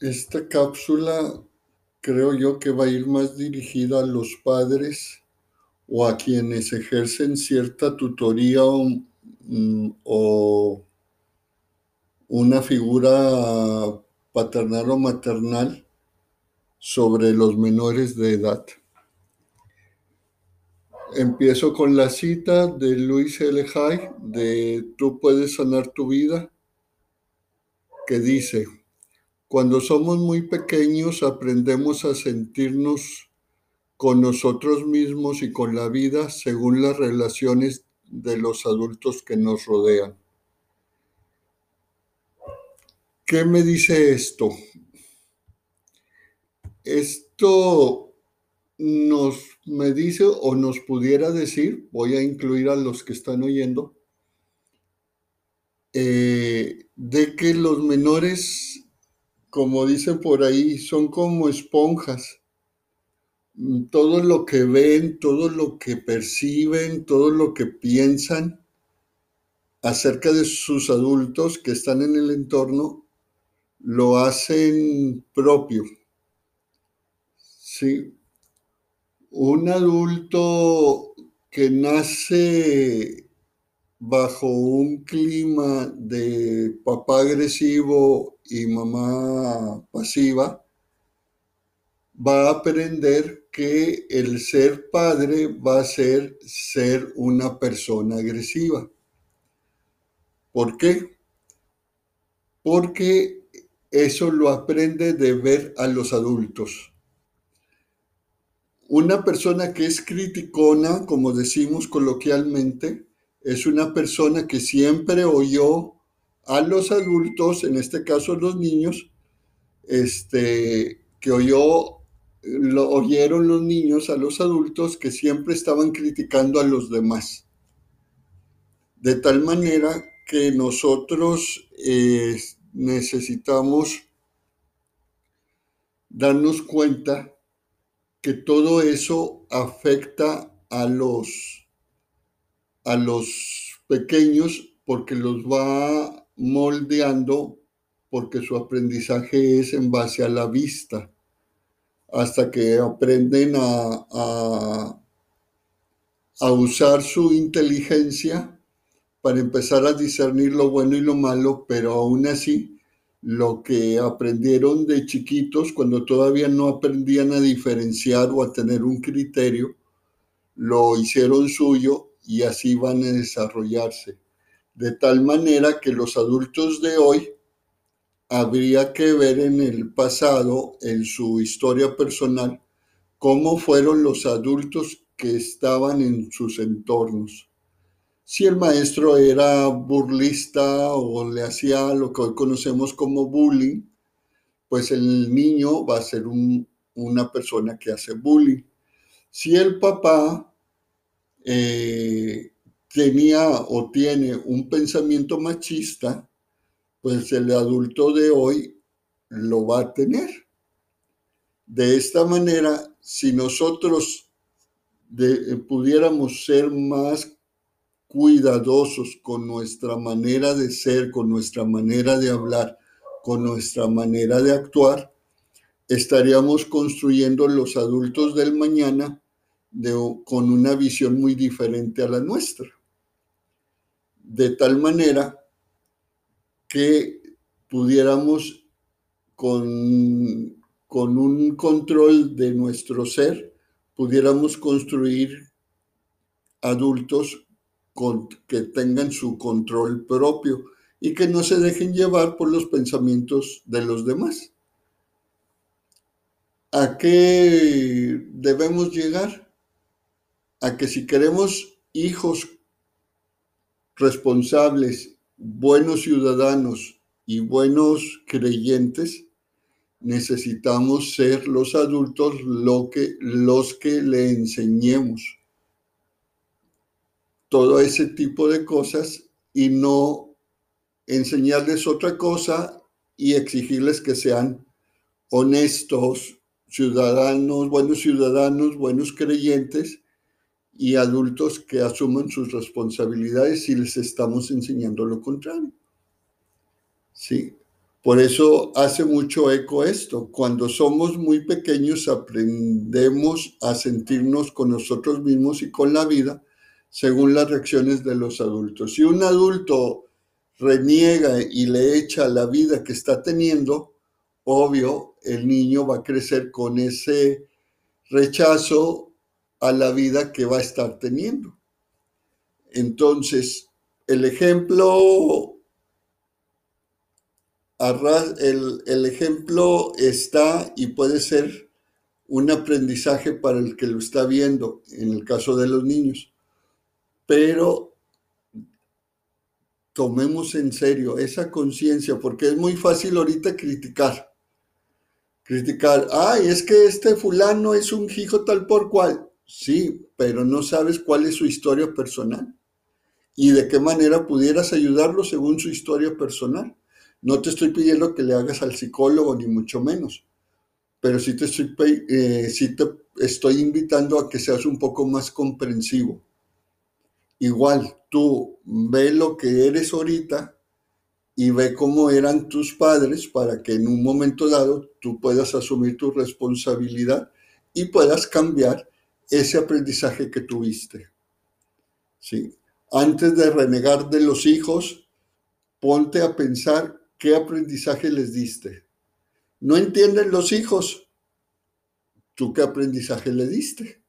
esta cápsula creo yo que va a ir más dirigida a los padres o a quienes ejercen cierta tutoría o, mm, o una figura paternal o maternal sobre los menores de edad. Empiezo con la cita de Luis L. Hay de Tú puedes sanar tu vida, que dice, cuando somos muy pequeños aprendemos a sentirnos con nosotros mismos y con la vida según las relaciones de los adultos que nos rodean. ¿Qué me dice esto? Esto nos me dice o nos pudiera decir, voy a incluir a los que están oyendo, eh, de que los menores, como dicen por ahí, son como esponjas. Todo lo que ven, todo lo que perciben, todo lo que piensan acerca de sus adultos que están en el entorno, lo hacen propio. Sí. Un adulto que nace bajo un clima de papá agresivo y mamá pasiva, va a aprender que el ser padre va a ser ser una persona agresiva. ¿Por qué? Porque eso lo aprende de ver a los adultos. Una persona que es criticona, como decimos coloquialmente, es una persona que siempre oyó a los adultos, en este caso los niños, este, que oyó, lo oyeron los niños a los adultos que siempre estaban criticando a los demás. De tal manera que nosotros eh, necesitamos darnos cuenta que todo eso afecta a los, a los pequeños porque los va moldeando porque su aprendizaje es en base a la vista. Hasta que aprenden a, a, usar su inteligencia para empezar a discernir lo bueno y lo malo, pero aún así lo que aprendieron de chiquitos cuando todavía no aprendían a diferenciar o a tener un criterio, lo hicieron suyo y así van a desarrollarse. De tal manera que los adultos de hoy habría que ver en el pasado, en su historia personal, cómo fueron los adultos que estaban en sus entornos si el maestro era burlista o le hacía lo que hoy conocemos como bullying, pues el niño va a ser una persona que hace bullying. Si el papá eh, tenía o tiene un pensamiento machista, pues el adulto de hoy lo va a tener. De esta manera, si nosotros pudiéramos ser más cuidadosos con nuestra manera de ser, con nuestra manera de hablar, con nuestra manera de actuar, estaríamos construyendo los adultos del mañana con una visión muy diferente a la nuestra. De tal manera que pudiéramos con, con un control de nuestro ser, pudiéramos construir adultos que tengan su control propio y que no se dejen llevar por los pensamientos de los demás. ¿A qué debemos llegar? A que si queremos hijos responsables, buenos ciudadanos y buenos creyentes, necesitamos ser los adultos lo que, los que le enseñemos todo ese tipo de cosas y no enseñarles otra cosa y exigirles que sean honestos, ciudadanos, buenos ciudadanos, buenos creyentes y adultos que asuman sus responsabilidades si les estamos enseñando lo contrario. Sí, Por eso hace mucho eco esto. Cuando somos muy pequeños aprendemos a sentirnos con nosotros mismos y con la vida según las reacciones de los adultos. Si un adulto reniega y le echa la vida que está teniendo, obvio, el niño va a crecer con ese rechazo a la vida que va a estar teniendo. Entonces, el ejemplo el, el ejemplo está y puede ser un aprendizaje para el que lo está viendo, en el caso de los niños. Pero tomemos en serio esa conciencia, porque es muy fácil ahorita criticar. Criticar, ay, es que este fulano es un hijo tal por cual. Sí, pero no sabes cuál es su historia personal y de qué manera pudieras ayudarlo según su historia personal. No te estoy pidiendo que le hagas al psicólogo, ni mucho menos, pero sí te estoy, eh, te estoy invitando a que seas un poco más comprensivo. Igual, tú ve lo que eres ahorita y ve cómo eran tus padres para que en un momento dado tú puedas asumir tu responsabilidad y puedas cambiar ese aprendizaje que tuviste. ¿Sí? Antes de renegar de los hijos, ponte a pensar ¿qué aprendizaje les diste? No entienden los hijos. ¿Tú qué aprendizaje le diste?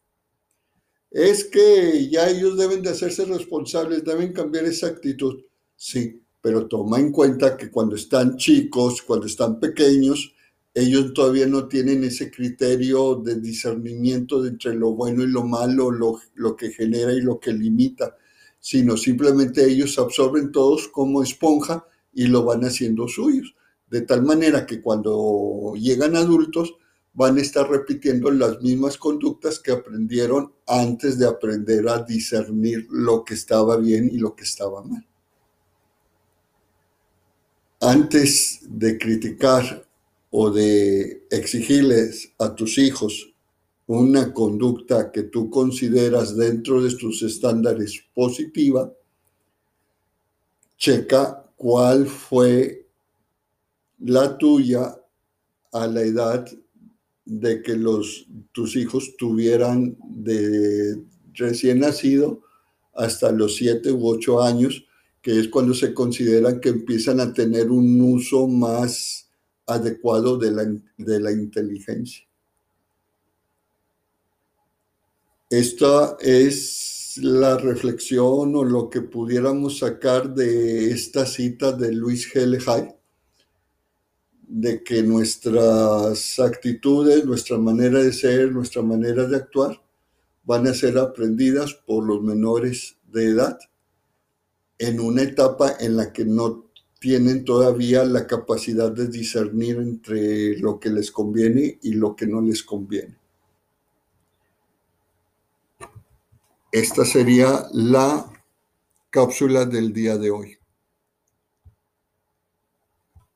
Es que ya ellos deben de hacerse responsables, deben cambiar esa actitud. Sí, pero toma en cuenta que cuando están chicos, cuando están pequeños, ellos todavía no tienen ese criterio de discernimiento entre lo bueno y lo malo, lo, lo que genera y lo que limita, sino simplemente ellos absorben todos como esponja y lo van haciendo suyos. De tal manera que cuando llegan adultos van a estar repitiendo las mismas conductas que aprendieron antes de aprender a discernir lo que estaba bien y lo que estaba mal. Antes de criticar o de exigirles a tus hijos una conducta que tú consideras dentro de tus estándares positiva, checa cuál fue la tuya a la edad de que los, tus hijos tuvieran de recién nacido hasta los siete u ocho años, que es cuando se consideran que empiezan a tener un uso más adecuado de la, de la inteligencia. Esta es la reflexión o lo que pudiéramos sacar de esta cita de Luis G. De que nuestras actitudes, nuestra manera de ser, nuestra manera de actuar van a ser aprendidas por los menores de edad en una etapa en la que no tienen todavía la capacidad de discernir entre lo que les conviene y lo que no les conviene. Esta sería la cápsula del día de hoy.